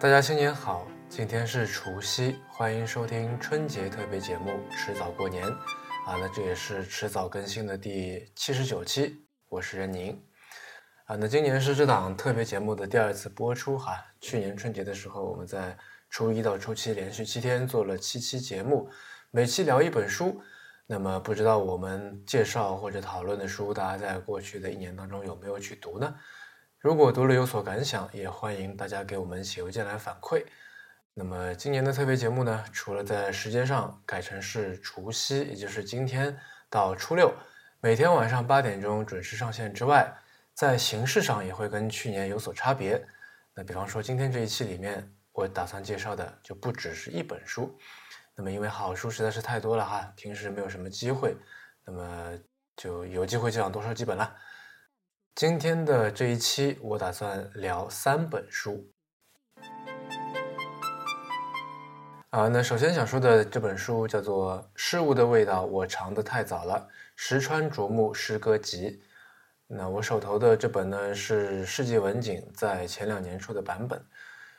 大家新年好，今天是除夕，欢迎收听春节特别节目《迟早过年》啊，那这也是迟早更新的第七十九期，我是任宁啊，那今年是这档特别节目的第二次播出哈，去年春节的时候，我们在初一到初七连续七天做了七期节目，每期聊一本书，那么不知道我们介绍或者讨论的书，大家在过去的一年当中有没有去读呢？如果读了有所感想，也欢迎大家给我们写邮件来反馈。那么今年的特别节目呢，除了在时间上改成是除夕，也就是今天到初六，每天晚上八点钟准时上线之外，在形式上也会跟去年有所差别。那比方说今天这一期里面，我打算介绍的就不只是一本书。那么因为好书实在是太多了哈，平时没有什么机会，那么就有机会就想多说几本了。今天的这一期，我打算聊三本书。啊，那首先想说的这本书叫做《事物的味道》，我尝的太早了。石川啄木诗歌集。那我手头的这本呢是世纪文景在前两年出的版本。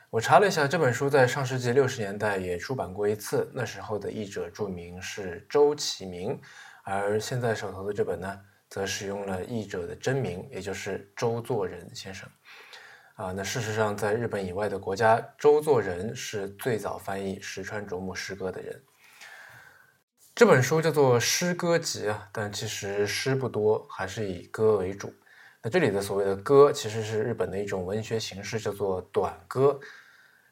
我查了一下，这本书在上世纪六十年代也出版过一次，那时候的译者注明是周启明，而现在手头的这本呢。则使用了译者的真名，也就是周作人先生。啊，那事实上，在日本以外的国家，周作人是最早翻译石川啄木诗歌的人。这本书叫做诗歌集啊，但其实诗不多，还是以歌为主。那这里的所谓的歌，其实是日本的一种文学形式，叫做短歌。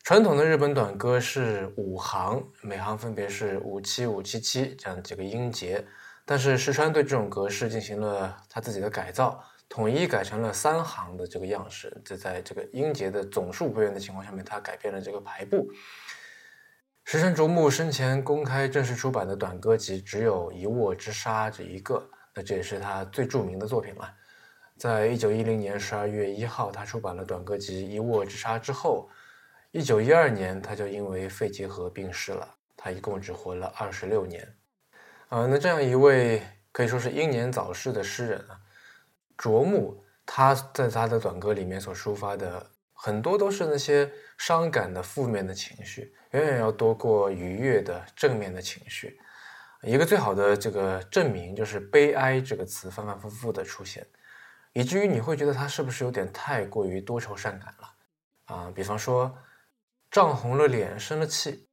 传统的日本短歌是五行，每行分别是五七五七七这样几个音节。但是石川对这种格式进行了他自己的改造，统一改成了三行的这个样式。这在这个音节的总数不变的情况下面，他改变了这个排布。石川啄木生前公开正式出版的短歌集只有一握之沙这一个，那这也是他最著名的作品了。在一九一零年十二月一号，他出版了短歌集《一握之沙》之后，一九一二年他就因为肺结核病逝了。他一共只活了二十六年。啊，那这样一位可以说是英年早逝的诗人啊，卓木，他在他的短歌里面所抒发的很多都是那些伤感的负面的情绪，远远要多过愉悦的正面的情绪。一个最好的这个证明就是“悲哀”这个词反反复复的出现，以至于你会觉得他是不是有点太过于多愁善感了啊？比方说，涨红了脸，生了气，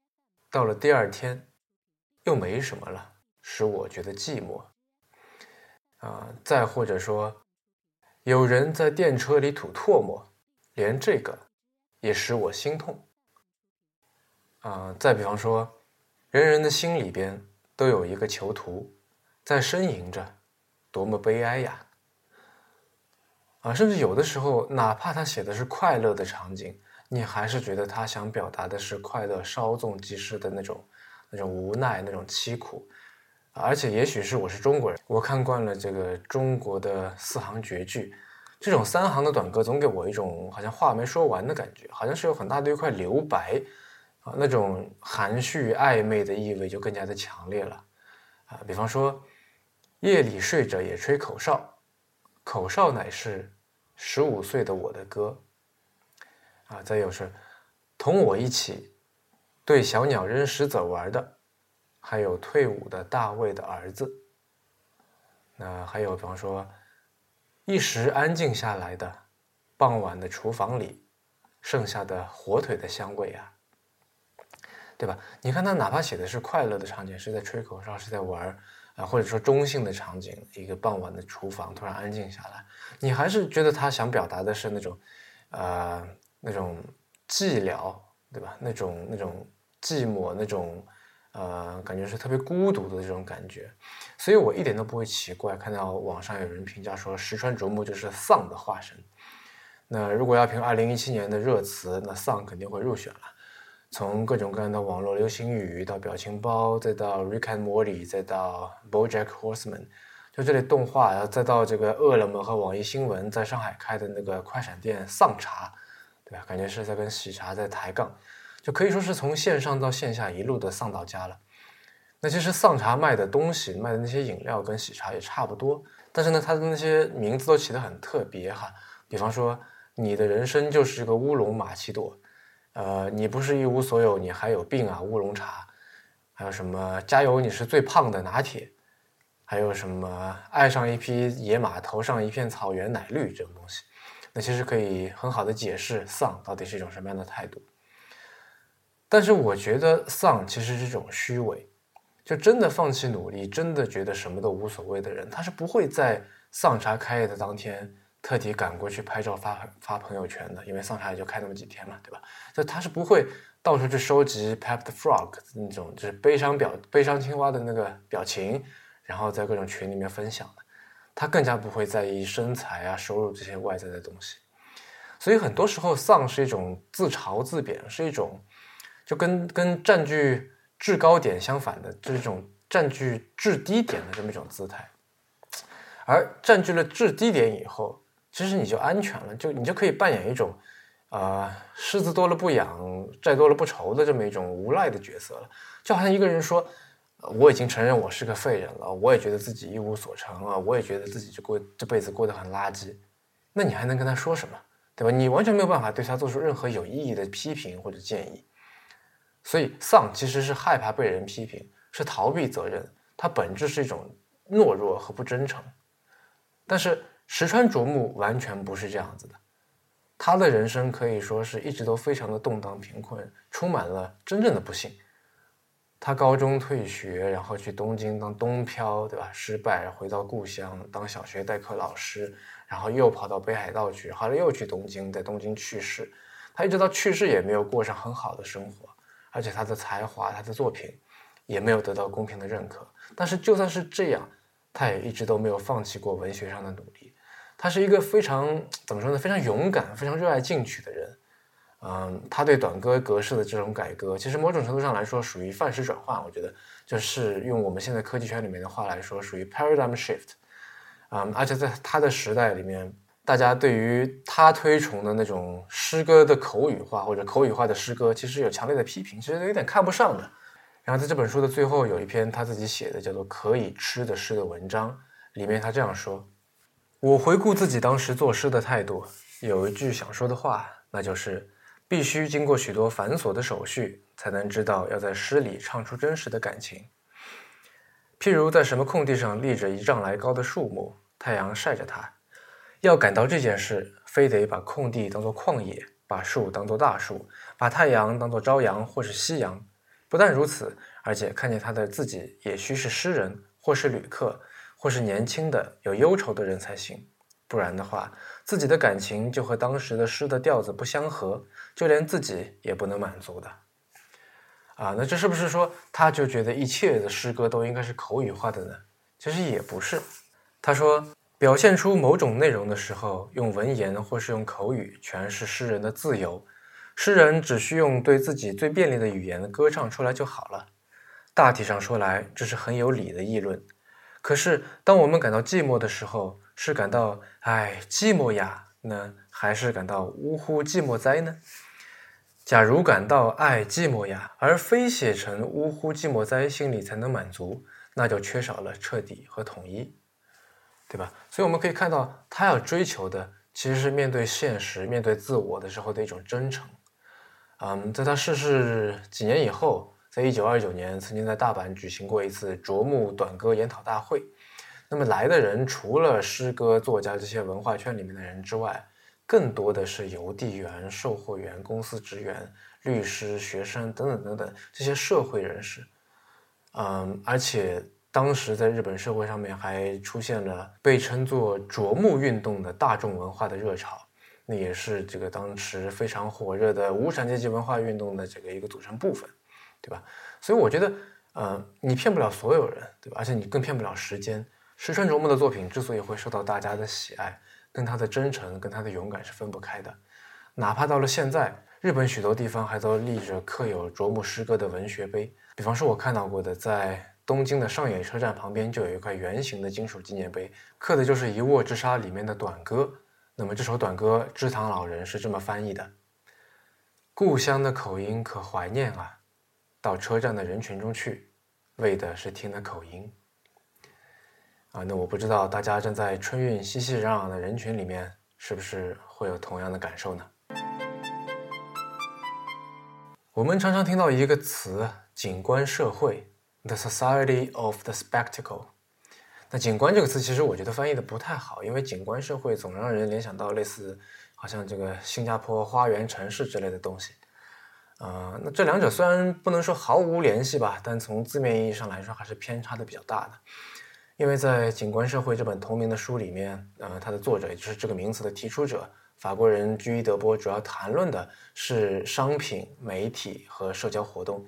到了第二天，又没什么了。使我觉得寂寞，啊，再或者说，有人在电车里吐唾沫，连这个也使我心痛，啊，再比方说，人人的心里边都有一个囚徒，在呻吟着，多么悲哀呀！啊，甚至有的时候，哪怕他写的是快乐的场景，你还是觉得他想表达的是快乐稍纵即逝的那种、那种无奈、那种凄苦。而且，也许是我是中国人，我看惯了这个中国的四行绝句，这种三行的短歌总给我一种好像话没说完的感觉，好像是有很大的一块留白，啊，那种含蓄暧昧的意味就更加的强烈了，啊，比方说，夜里睡着也吹口哨，口哨乃是十五岁的我的歌，啊，再有是同我一起对小鸟扔石子玩的。还有退伍的大卫的儿子，那还有比方说，一时安静下来的傍晚的厨房里，剩下的火腿的香味啊，对吧？你看他哪怕写的是快乐的场景，是在吹口哨，是在玩啊，或者说中性的场景，一个傍晚的厨房突然安静下来，你还是觉得他想表达的是那种，呃，那种寂寥，对吧？那种那种寂寞，那种。呃，感觉是特别孤独的这种感觉，所以我一点都不会奇怪看到网上有人评价说石川啄木就是丧的化身。那如果要评二零一七年的热词，那丧肯定会入选了。从各种各样的网络流行语到表情包，再到 Rick and Morty，再到 BoJack Horseman，就这类动画，然后再到这个饿了么和网易新闻在上海开的那个快闪店丧茶，对吧？感觉是在跟喜茶在抬杠。就可以说是从线上到线下一路的丧到家了。那其实丧茶卖的东西、卖的那些饮料跟喜茶也差不多，但是呢，它的那些名字都起得很特别哈。比方说，你的人生就是个乌龙玛奇朵，呃，你不是一无所有，你还有病啊，乌龙茶，还有什么加油，你是最胖的拿铁，还有什么爱上一匹野马，头上一片草原奶绿这种东西，那其实可以很好的解释丧到底是一种什么样的态度。但是我觉得丧其实是一种虚伪，就真的放弃努力，真的觉得什么都无所谓的人，他是不会在丧茶开业的当天特地赶过去拍照发发朋友圈的，因为丧茶也就开那么几天嘛，对吧？就他是不会到处去收集 Pep the Frog 那种就是悲伤表悲伤青蛙的那个表情，然后在各种群里面分享的，他更加不会在意身材啊、收入这些外在的东西。所以很多时候丧是一种自嘲自贬，是一种。就跟跟占据制高点相反的，这种占据制低点的这么一种姿态，而占据了制低点以后，其实你就安全了，就你就可以扮演一种，呃，虱子多了不痒，债多了不愁的这么一种无赖的角色了。就好像一个人说，我已经承认我是个废人了，我也觉得自己一无所成啊，我也觉得自己就过这辈子过得很垃圾，那你还能跟他说什么，对吧？你完全没有办法对他做出任何有意义的批评或者建议。所以丧其实是害怕被人批评，是逃避责任，它本质是一种懦弱和不真诚。但是石川啄木完全不是这样子的，他的人生可以说是一直都非常的动荡贫困，充满了真正的不幸。他高中退学，然后去东京当东漂，对吧？失败，回到故乡当小学代课老师，然后又跑到北海道去，后来又去东京，在东京去世。他一直到去世也没有过上很好的生活。而且他的才华，他的作品也没有得到公平的认可。但是就算是这样，他也一直都没有放弃过文学上的努力。他是一个非常怎么说呢？非常勇敢、非常热爱进取的人。嗯，他对短歌格式的这种改革，其实某种程度上来说属于范式转换。我觉得就是用我们现在科技圈里面的话来说，属于 paradigm shift。嗯，而且在他的时代里面。大家对于他推崇的那种诗歌的口语化或者口语化的诗歌，其实有强烈的批评，其实有点看不上的。然后在这本书的最后有一篇他自己写的叫做《可以吃的诗》的文章，里面他这样说：“我回顾自己当时作诗的态度，有一句想说的话，那就是必须经过许多繁琐的手续，才能知道要在诗里唱出真实的感情。譬如在什么空地上立着一丈来高的树木，太阳晒着它。”要感到这件事，非得把空地当作旷野，把树当作大树，把太阳当作朝阳或是夕阳。不但如此，而且看见他的自己也需是诗人，或是旅客，或是年轻的有忧愁的人才行。不然的话，自己的感情就和当时的诗的调子不相合，就连自己也不能满足的。啊，那这是不是说他就觉得一切的诗歌都应该是口语化的呢？其实也不是。他说。表现出某种内容的时候，用文言或是用口语，诠释诗人的自由。诗人只需用对自己最便利的语言歌唱出来就好了。大体上说来，这是很有理的议论。可是，当我们感到寂寞的时候，是感到“唉，寂寞呀”呢，还是感到“呜呼，寂寞哉”呢？假如感到“唉，寂寞呀”，而非写成“呜呼，寂寞哉”，心里才能满足，那就缺少了彻底和统一。对吧？所以我们可以看到，他要追求的其实是面对现实、面对自我的时候的一种真诚。嗯，在他逝世几年以后，在一九二九年，曾经在大阪举行过一次啄木短歌研讨大会。那么来的人除了诗歌作家这些文化圈里面的人之外，更多的是邮递员、售货员、公司职员、律师、学生等等等等这些社会人士。嗯，而且。当时在日本社会上面还出现了被称作“啄木运动”的大众文化的热潮，那也是这个当时非常火热的无产阶级文化运动的这个一个组成部分，对吧？所以我觉得，呃，你骗不了所有人，对吧？而且你更骗不了时间。石川啄木的作品之所以会受到大家的喜爱，跟他的真诚、跟他的勇敢是分不开的。哪怕到了现在，日本许多地方还都立着刻有啄木诗歌的文学碑，比方说我看到过的在。东京的上野车站旁边就有一块圆形的金属纪念碑，刻的就是《一握之沙》里面的短歌。那么这首短歌，知堂老人是这么翻译的：“故乡的口音可怀念啊，到车站的人群中去，为的是听的口音。”啊，那我不知道大家站在春运熙熙攘攘的人群里面，是不是会有同样的感受呢？我们常常听到一个词“景观社会 ”，the society of the spectacle。那“景观”这个词，其实我觉得翻译的不太好，因为“景观社会”总让人联想到类似，好像这个新加坡花园城市之类的东西。啊，那这两者虽然不能说毫无联系吧，但从字面意义上来说，还是偏差的比较大的。因为在《景观社会》这本同名的书里面，呃，它的作者也就是这个名词的提出者。法国人居伊德波主要谈论的是商品、媒体和社交活动。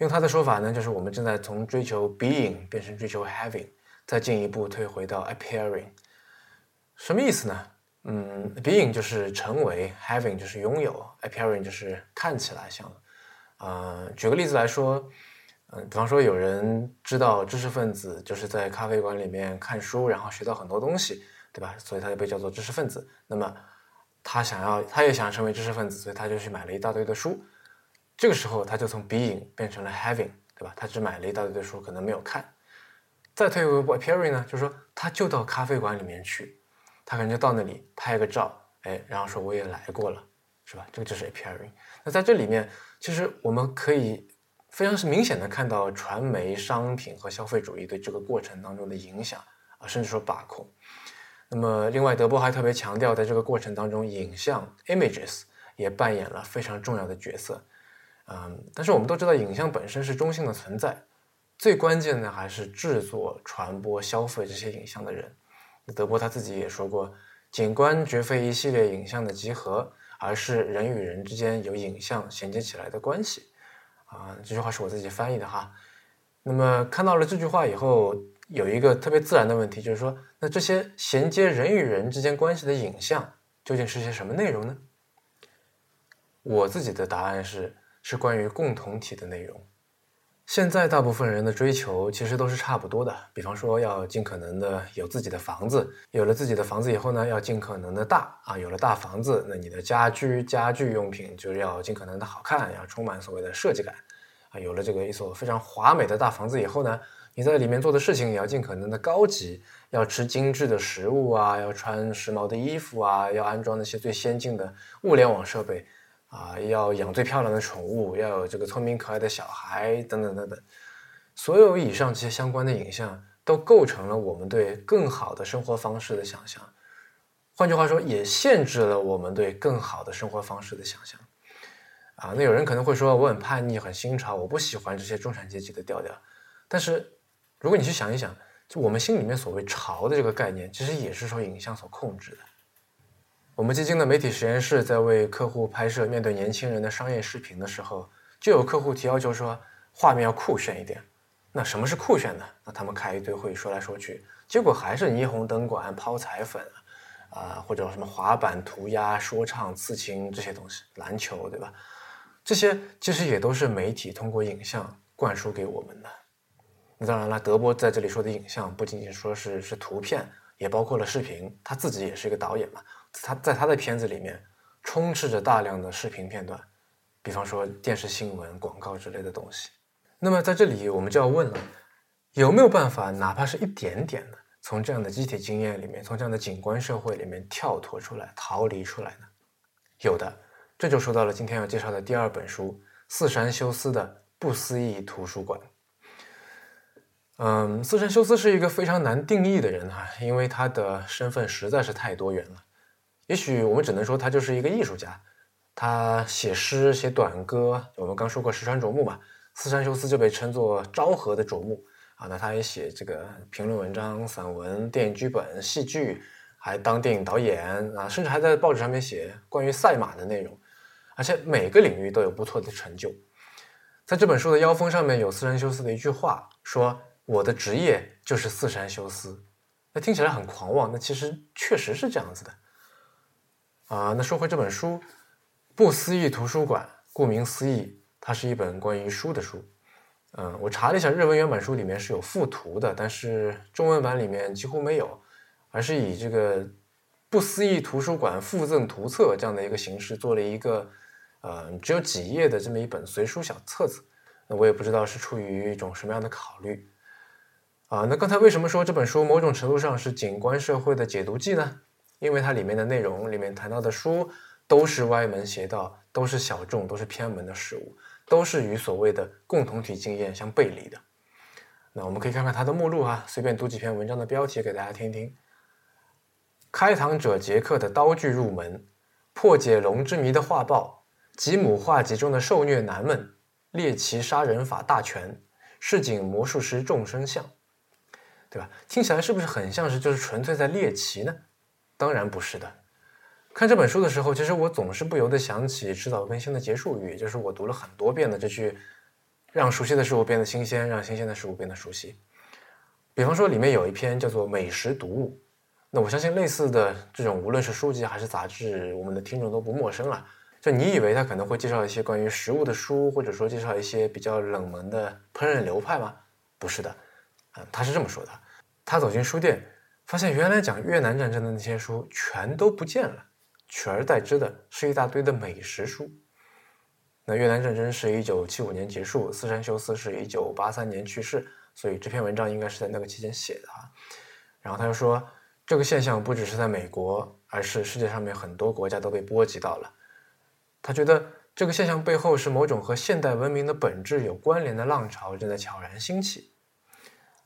用他的说法呢，就是我们正在从追求 being 变成追求 having，再进一步退回到 appearing。什么意思呢？嗯，being 就是成为，having 就是拥有，appearing 就是看起来像。啊，举个例子来说，嗯，比方说有人知道知识分子就是在咖啡馆里面看书，然后学到很多东西，对吧？所以他就被叫做知识分子。那么他想要，他也想成为知识分子，所以他就去买了一大堆的书。这个时候，他就从 being 变成了 having，对吧？他只买了一大堆的书，可能没有看。再退回 appearing 呢，就是说，他就到咖啡馆里面去，他可能就到那里拍个照，哎，然后说我也来过了，是吧？这个就是 appearing。那在这里面，其实我们可以非常是明显的看到传媒、商品和消费主义对这个过程当中的影响啊，甚至说把控。那么，另外，德波还特别强调，在这个过程当中，影像 （images） 也扮演了非常重要的角色。嗯，但是我们都知道，影像本身是中性的存在，最关键的还是制作、传播、消费这些影像的人。德波他自己也说过，景观绝非一系列影像的集合，而是人与人之间由影像衔接起来的关系。啊，这句话是我自己翻译的哈。那么看到了这句话以后。有一个特别自然的问题，就是说，那这些衔接人与人之间关系的影像究竟是些什么内容呢？我自己的答案是，是关于共同体的内容。现在大部分人的追求其实都是差不多的，比方说要尽可能的有自己的房子，有了自己的房子以后呢，要尽可能的大啊，有了大房子，那你的家居家具用品就是要尽可能的好看，要充满所谓的设计感啊，有了这个一所非常华美的大房子以后呢。你在里面做的事情也要尽可能的高级，要吃精致的食物啊，要穿时髦的衣服啊，要安装那些最先进的物联网设备啊，要养最漂亮的宠物，要有这个聪明可爱的小孩等等等等。所有以上这些相关的影像，都构成了我们对更好的生活方式的想象。换句话说，也限制了我们对更好的生活方式的想象。啊，那有人可能会说，我很叛逆，很新潮，我不喜欢这些中产阶级的调调，但是。如果你去想一想，就我们心里面所谓“潮”的这个概念，其实也是受影像所控制的。我们基金的媒体实验室在为客户拍摄面对年轻人的商业视频的时候，就有客户提要求说，画面要酷炫一点。那什么是酷炫呢？那他们开一堆会说来说去，结果还是霓虹灯管、抛彩粉啊，或者什么滑板、涂鸦、说唱、刺青这些东西，篮球，对吧？这些其实也都是媒体通过影像灌输给我们的。那当然了，德波在这里说的影像不仅仅说是是图片，也包括了视频。他自己也是一个导演嘛，他在他的片子里面充斥着大量的视频片段，比方说电视新闻、广告之类的东西。那么在这里我们就要问了，有没有办法，哪怕是一点点的，从这样的集体经验里面，从这样的景观社会里面跳脱出来、逃离出来呢？有的，这就说到了今天要介绍的第二本书《四山修斯的不思议图书馆》。嗯，四山修斯是一个非常难定义的人哈，因为他的身份实在是太多元了。也许我们只能说他就是一个艺术家，他写诗、写短歌。我们刚说过石川啄木嘛，四山修斯就被称作昭和的啄木啊。那他也写这个评论文章、散文、电影剧本、戏剧，还当电影导演啊，甚至还在报纸上面写关于赛马的内容，而且每个领域都有不错的成就。在这本书的腰封上面有四山修斯的一句话说。我的职业就是四山修斯，那听起来很狂妄，那其实确实是这样子的啊。那说回这本书，《不思议图书馆》，顾名思义，它是一本关于书的书。嗯，我查了一下，日文原版书里面是有附图的，但是中文版里面几乎没有，而是以这个《不思议图书馆附赠图册》这样的一个形式做了一个呃只有几页的这么一本随书小册子。那我也不知道是出于一种什么样的考虑。啊，那刚才为什么说这本书某种程度上是景观社会的解读记呢？因为它里面的内容里面谈到的书都是歪门邪道，都是小众，都是偏门的事物。都是与所谓的共同体经验相背离的。那我们可以看看它的目录啊，随便读几篇文章的标题给大家听听。开膛者杰克的刀具入门，破解龙之谜的画报，吉姆画集中的受虐男们，猎奇杀人法大全，市井魔术师众生相，对吧？听起来是不是很像是就是纯粹在猎奇呢？当然不是的。看这本书的时候，其实我总是不由得想起迟早更新的结束语，就是我读了很多遍的这句。让熟悉的事物变得新鲜，让新鲜的事物变得熟悉。比方说，里面有一篇叫做《美食读物》，那我相信类似的这种，无论是书籍还是杂志，我们的听众都不陌生了。就你以为他可能会介绍一些关于食物的书，或者说介绍一些比较冷门的烹饪流派吗？不是的，啊，他是这么说的：他走进书店，发现原来讲越南战争的那些书全都不见了，取而代之的是一大堆的美食书。那越南战争是一九七五年结束，四山修斯是一九八三年去世，所以这篇文章应该是在那个期间写的啊。然后他又说，这个现象不只是在美国，而是世界上面很多国家都被波及到了。他觉得这个现象背后是某种和现代文明的本质有关联的浪潮正在悄然兴起。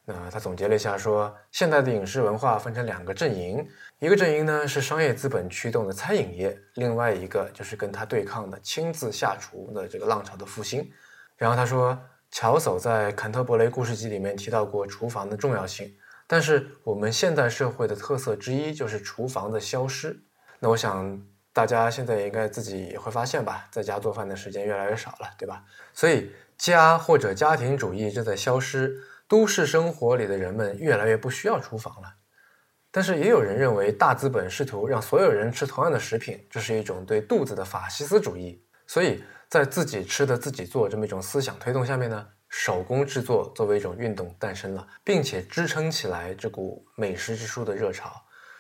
那他总结了一下，说现代的影视文化分成两个阵营，一个阵营呢是商业资本驱动的餐饮业，另外一个就是跟他对抗的亲自下厨的这个浪潮的复兴。然后他说，乔叟在《坎特伯雷故事集》里面提到过厨房的重要性，但是我们现代社会的特色之一就是厨房的消失。那我想大家现在应该自己也会发现吧，在家做饭的时间越来越少了，对吧？所以家或者家庭主义正在消失。都市生活里的人们越来越不需要厨房了，但是也有人认为大资本试图让所有人吃同样的食品，这是一种对肚子的法西斯主义。所以在自己吃的自己做这么一种思想推动下面呢，手工制作作为一种运动诞生了，并且支撑起来这股美食之书的热潮。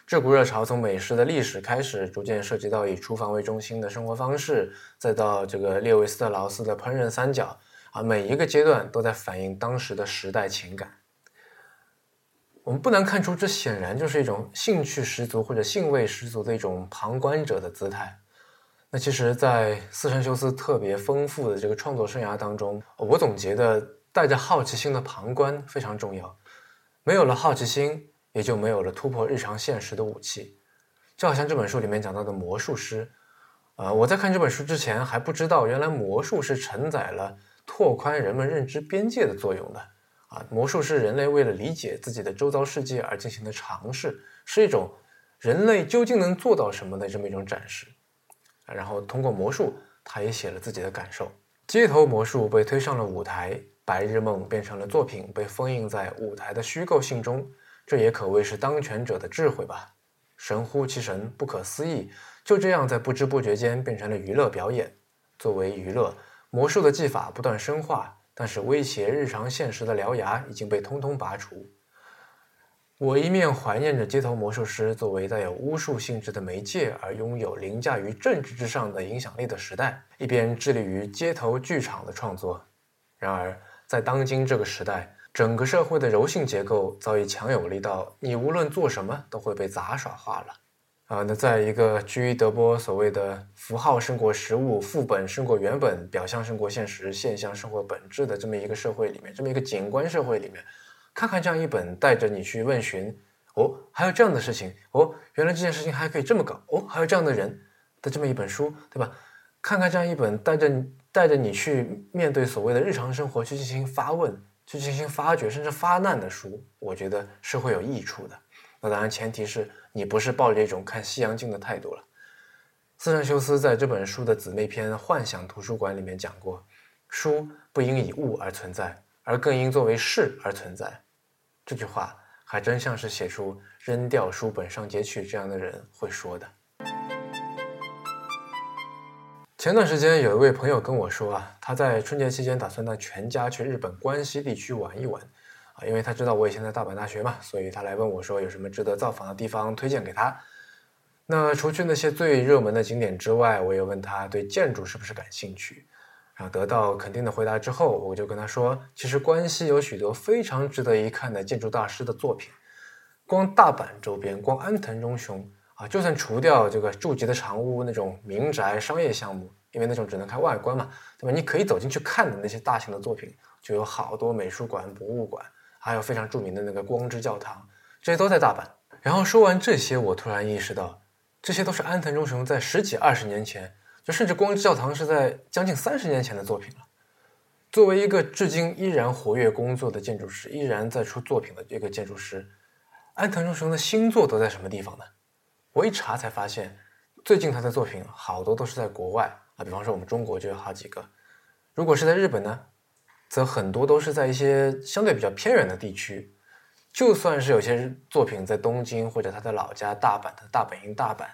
这股热潮从美食的历史开始，逐渐涉及到以厨房为中心的生活方式，再到这个列维斯特劳斯的烹饪三角。啊，每一个阶段都在反映当时的时代情感。我们不难看出，这显然就是一种兴趣十足或者兴味十足的一种旁观者的姿态。那其实，在斯山修斯特别丰富的这个创作生涯当中，我总结的带着好奇心的旁观非常重要。没有了好奇心，也就没有了突破日常现实的武器。就好像这本书里面讲到的魔术师，呃，我在看这本书之前还不知道，原来魔术是承载了。拓宽人们认知边界的作用的啊，魔术是人类为了理解自己的周遭世界而进行的尝试，是一种人类究竟能做到什么的这么一种展示。然后通过魔术，他也写了自己的感受。街头魔术被推上了舞台，白日梦变成了作品，被封印在舞台的虚构性中。这也可谓是当权者的智慧吧，神乎其神，不可思议。就这样在不知不觉间变成了娱乐表演，作为娱乐。魔术的技法不断深化，但是威胁日常现实的獠牙已经被通通拔除。我一面怀念着街头魔术师作为带有巫术性质的媒介而拥有凌驾于政治之上的影响力的时代，一边致力于街头剧场的创作。然而，在当今这个时代，整个社会的柔性结构早已强有力到你无论做什么都会被杂耍化了。啊，那在一个居于德波所谓的符号胜过实物、副本胜过原本、表象胜过现实、现象胜过本质的这么一个社会里面，这么一个景观社会里面，看看这样一本带着你去问询，哦，还有这样的事情，哦，原来这件事情还可以这么搞，哦，还有这样的人的这么一本书，对吧？看看这样一本带着带着你去面对所谓的日常生活，去进行发问、去进行发掘，甚至发难的书，我觉得是会有益处的。那当然，前提是你不是抱着一种看西洋镜的态度了。斯山修斯在这本书的姊妹篇《幻想图书馆》里面讲过，书不应以物而存在，而更应作为事而存在。这句话还真像是写出“扔掉书本上街去”这样的人会说的。前段时间有一位朋友跟我说啊，他在春节期间打算带全家去日本关西地区玩一玩。啊，因为他知道我以前在大阪大学嘛，所以他来问我说有什么值得造访的地方推荐给他。那除去那些最热门的景点之外，我也问他对建筑是不是感兴趣。然后得到肯定的回答之后，我就跟他说，其实关西有许多非常值得一看的建筑大师的作品。光大阪周边，光安藤忠雄啊，就算除掉这个住吉的长屋那种民宅商业项目，因为那种只能看外观嘛，对吧？你可以走进去看的那些大型的作品，就有好多美术馆、博物馆，还有非常著名的那个光之教堂，这些都在大阪。然后说完这些，我突然意识到，这些都是安藤忠雄在十几二十年前，就甚至光之教堂是在将近三十年前的作品了。作为一个至今依然活跃工作的建筑师，依然在出作品的一个建筑师，安藤忠雄的新作都在什么地方呢？我一查才发现，最近他的作品好多都是在国外啊，比方说我们中国就有好几个。如果是在日本呢，则很多都是在一些相对比较偏远的地区。就算是有些作品在东京或者他的老家大阪的大本营大阪，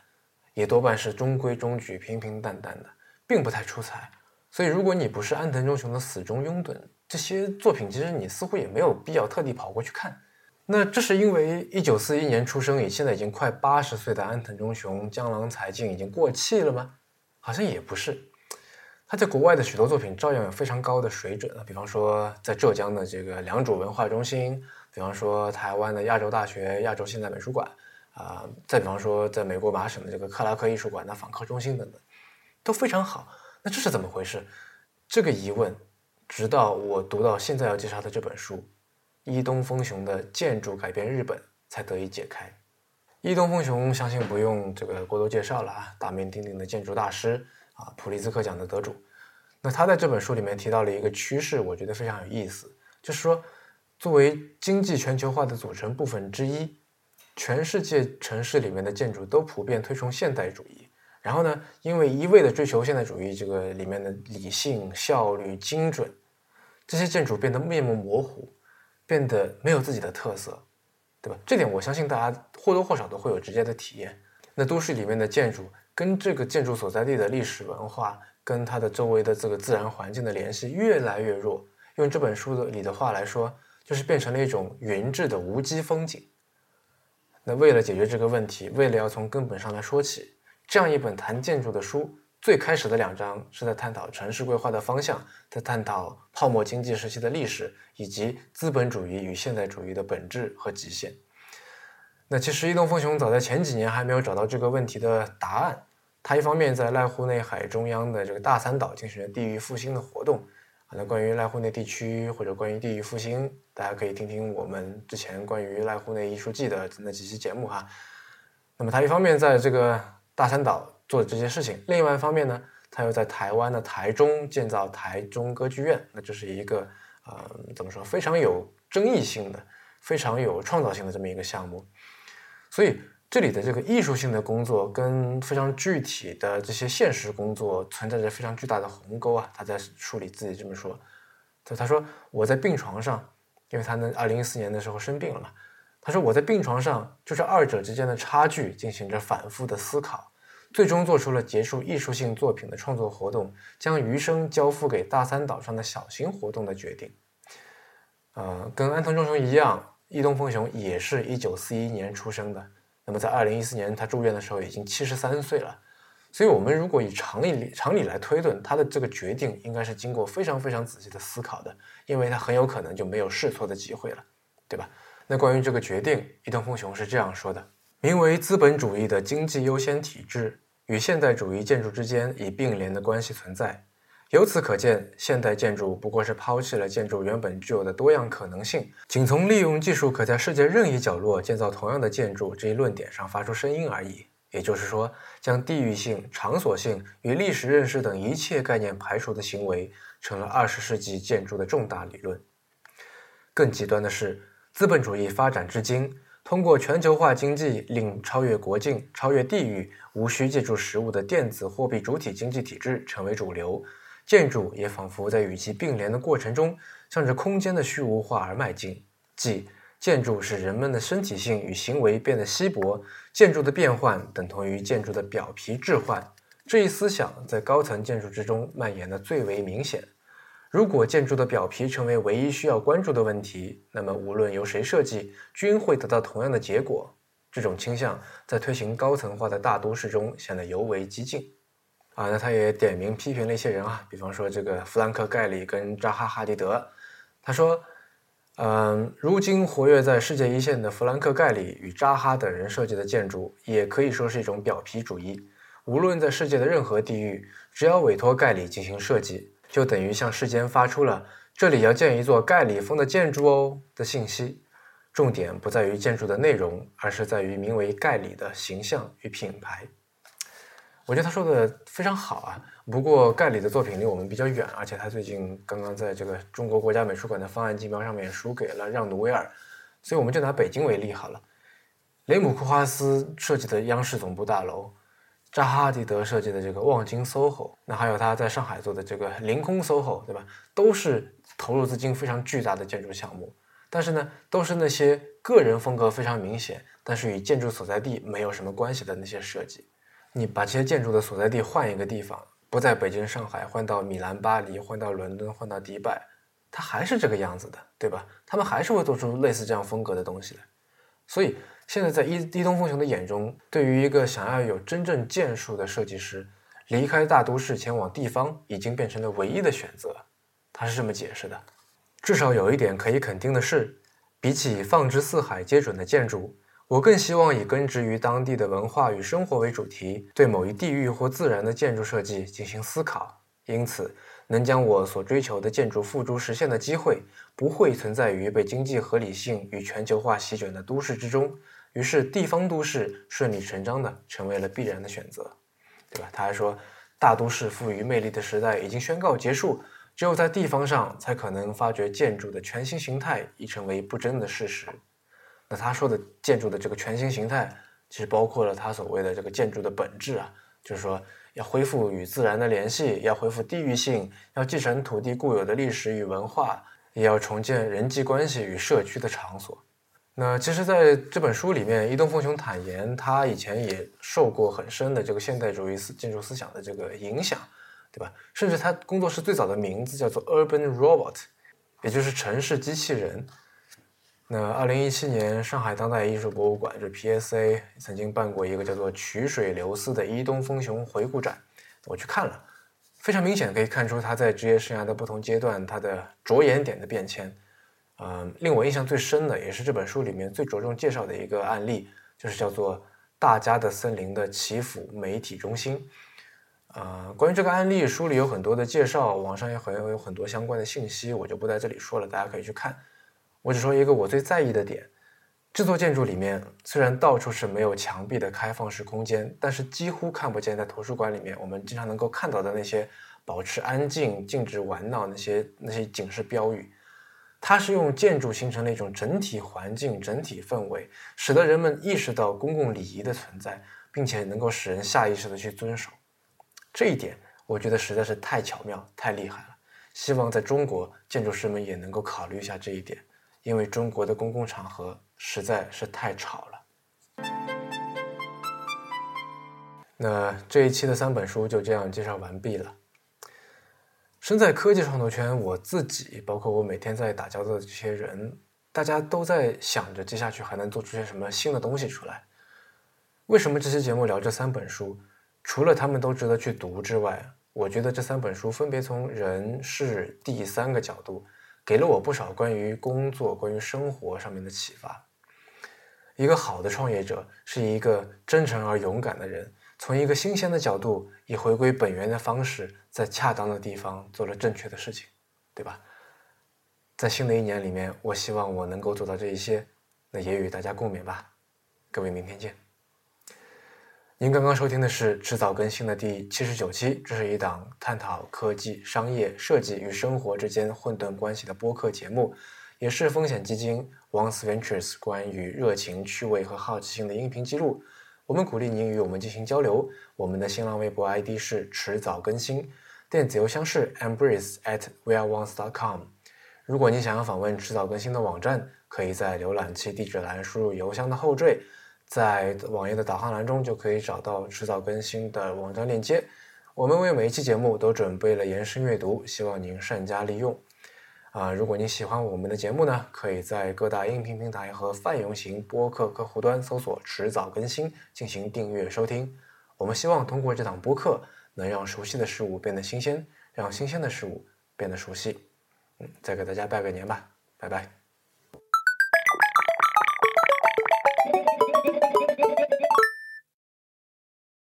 也多半是中规中矩、平平淡淡的，并不太出彩。所以，如果你不是安藤忠雄的死忠拥趸，这些作品其实你似乎也没有必要特地跑过去看。那这是因为一九四一年出生，以现在已经快八十岁的安藤忠雄江郎才尽已经过气了吗？好像也不是，他在国外的许多作品照样有非常高的水准啊。比方说，在浙江的这个良渚文化中心，比方说台湾的亚洲大学亚洲现代美术馆啊，再比方说在美国麻省的这个克拉克艺术馆的访客中心等等，都非常好。那这是怎么回事？这个疑问，直到我读到现在要介绍的这本书。伊东丰雄的建筑改变日本才得以解开。伊东丰雄相信不用这个过多介绍了啊，大名鼎鼎的建筑大师啊，普利兹克奖的得主。那他在这本书里面提到了一个趋势，我觉得非常有意思，就是说，作为经济全球化的组成部分之一，全世界城市里面的建筑都普遍推崇现代主义。然后呢，因为一味的追求现代主义，这个里面的理性、效率、精准，这些建筑变得面目模糊。变得没有自己的特色，对吧？这点我相信大家或多或少都会有直接的体验。那都市里面的建筑跟这个建筑所在地的历史文化，跟它的周围的这个自然环境的联系越来越弱。用这本书的里的话来说，就是变成了一种云质的无机风景。那为了解决这个问题，为了要从根本上来说起，这样一本谈建筑的书。最开始的两章是在探讨城市规划的方向，在探讨泡沫经济时期的历史，以及资本主义与现代主义的本质和极限。那其实伊东丰雄早在前几年还没有找到这个问题的答案。他一方面在濑户内海中央的这个大三岛进行了地域复兴的活动啊。那关于濑户内地区或者关于地域复兴，大家可以听听我们之前关于濑户内艺术季的那几期节目哈。那么他一方面在这个大三岛。做这些事情，另外一方面呢，他又在台湾的台中建造台中歌剧院，那这是一个呃怎么说非常有争议性的、非常有创造性的这么一个项目。所以这里的这个艺术性的工作跟非常具体的这些现实工作存在着非常巨大的鸿沟啊。他在书里自己这么说，他他说我在病床上，因为他呢二零一四年的时候生病了嘛，他说我在病床上就是二者之间的差距进行着反复的思考。最终做出了结束艺术性作品的创作活动，将余生交付给大三岛上的小型活动的决定。呃，跟安藤忠雄一样，伊东丰雄也是一九四一年出生的。那么在二零一四年他住院的时候已经七十三岁了。所以，我们如果以常理常理来推断，他的这个决定应该是经过非常非常仔细的思考的，因为他很有可能就没有试错的机会了，对吧？那关于这个决定，伊东丰雄是这样说的。名为资本主义的经济优先体制与现代主义建筑之间以并联的关系存在。由此可见，现代建筑不过是抛弃了建筑原本具有的多样可能性，仅从利用技术可在世界任意角落建造同样的建筑这一论点上发出声音而已。也就是说，将地域性、场所性与历史认识等一切概念排除的行为，成了二十世纪建筑的重大理论。更极端的是，资本主义发展至今。通过全球化经济，令超越国境、超越地域、无需借助实物的电子货币主体经济体制成为主流，建筑也仿佛在与其并联的过程中，向着空间的虚无化而迈进。即建筑使人们的身体性与行为变得稀薄，建筑的变换等同于建筑的表皮置换。这一思想在高层建筑之中蔓延的最为明显。如果建筑的表皮成为唯一需要关注的问题，那么无论由谁设计，均会得到同样的结果。这种倾向在推行高层化的大都市中显得尤为激进。啊，那他也点名批评了一些人啊，比方说这个弗兰克·盖里跟扎哈·哈迪德。他说：“嗯，如今活跃在世界一线的弗兰克·盖里与扎哈等人设计的建筑，也可以说是一种表皮主义。”无论在世界的任何地域，只要委托盖里进行设计，就等于向世间发出了“这里要建一座盖里风的建筑哦”的信息。重点不在于建筑的内容，而是在于名为盖里的形象与品牌。我觉得他说的非常好啊。不过盖里的作品离我们比较远，而且他最近刚刚在这个中国国家美术馆的方案竞标上面输给了让努维尔，所以我们就拿北京为例好了。雷姆库哈斯设计的央视总部大楼，扎哈迪德设计的这个望京 SOHO，那还有他在上海做的这个凌空 SOHO，对吧？都是投入资金非常巨大的建筑项目。但是呢，都是那些个人风格非常明显，但是与建筑所在地没有什么关系的那些设计。你把这些建筑的所在地换一个地方，不在北京、上海，换到米兰、巴黎，换到伦敦，换到迪拜，它还是这个样子的，对吧？他们还是会做出类似这样风格的东西来。所以现在在伊伊东风雄的眼中，对于一个想要有真正建树的设计师，离开大都市前往地方，已经变成了唯一的选择。他是这么解释的。至少有一点可以肯定的是，比起放之四海皆准的建筑，我更希望以根植于当地的文化与生活为主题，对某一地域或自然的建筑设计进行思考。因此，能将我所追求的建筑付诸实现的机会，不会存在于被经济合理性与全球化席卷的都市之中。于是，地方都市顺理成章地成为了必然的选择，对吧？他还说，大都市赋予魅力的时代已经宣告结束。只有在地方上，才可能发掘建筑的全新形态，已成为不争的事实。那他说的建筑的这个全新形态，其实包括了他所谓的这个建筑的本质啊，就是说要恢复与自然的联系，要恢复地域性，要继承土地固有的历史与文化，也要重建人际关系与社区的场所。那其实，在这本书里面，伊东丰雄坦言，他以前也受过很深的这个现代主义思建筑思想的这个影响。对吧？甚至他工作室最早的名字叫做 Urban Robot，也就是城市机器人。那二零一七年，上海当代艺术博物馆，就 PSA 曾经办过一个叫做“曲水流思”的伊东丰雄回顾展，我去看了，非常明显的可以看出他在职业生涯的不同阶段他的着眼点的变迁。嗯，令我印象最深的，也是这本书里面最着重介绍的一个案例，就是叫做“大家的森林”的祈福媒体中心。呃，关于这个案例，书里有很多的介绍，网上也很有很多相关的信息，我就不在这里说了，大家可以去看。我只说一个我最在意的点：这座建筑里面虽然到处是没有墙壁的开放式空间，但是几乎看不见在图书馆里面我们经常能够看到的那些保持安静、禁止玩闹那些那些警示标语。它是用建筑形成了一种整体环境、整体氛围，使得人们意识到公共礼仪的存在，并且能够使人下意识的去遵守。这一点我觉得实在是太巧妙、太厉害了。希望在中国建筑师们也能够考虑一下这一点，因为中国的公共场合实在是太吵了。那这一期的三本书就这样介绍完毕了。身在科技创作圈，我自己包括我每天在打交道的这些人，大家都在想着接下去还能做出些什么新的东西出来。为什么这期节目聊这三本书？除了他们都值得去读之外，我觉得这三本书分别从人、事、地三个角度，给了我不少关于工作、关于生活上面的启发。一个好的创业者是一个真诚而勇敢的人，从一个新鲜的角度，以回归本源的方式，在恰当的地方做了正确的事情，对吧？在新的一年里面，我希望我能够做到这一些，那也与大家共勉吧。各位，明天见。您刚刚收听的是迟早更新的第七十九期，这是一档探讨科技、商业、设计与生活之间混沌关系的播客节目，也是风险基金 Once Ventures 关于热情、趣味和好奇心的音频记录。我们鼓励您与我们进行交流。我们的新浪微博 ID 是迟早更新，电子邮箱是 embrace at weareones.com。如果您想要访问迟早更新的网站，可以在浏览器地址栏输入邮箱的后缀。在网页的导航栏中就可以找到迟早更新的网站链接。我们为每一期节目都准备了延伸阅读，希望您善加利用。啊，如果您喜欢我们的节目呢，可以在各大音频平台和泛用型播客客户端搜索“迟早更新”进行订阅收听。我们希望通过这档播客，能让熟悉的事物变得新鲜，让新鲜的事物变得熟悉。嗯，再给大家拜个年吧，拜拜。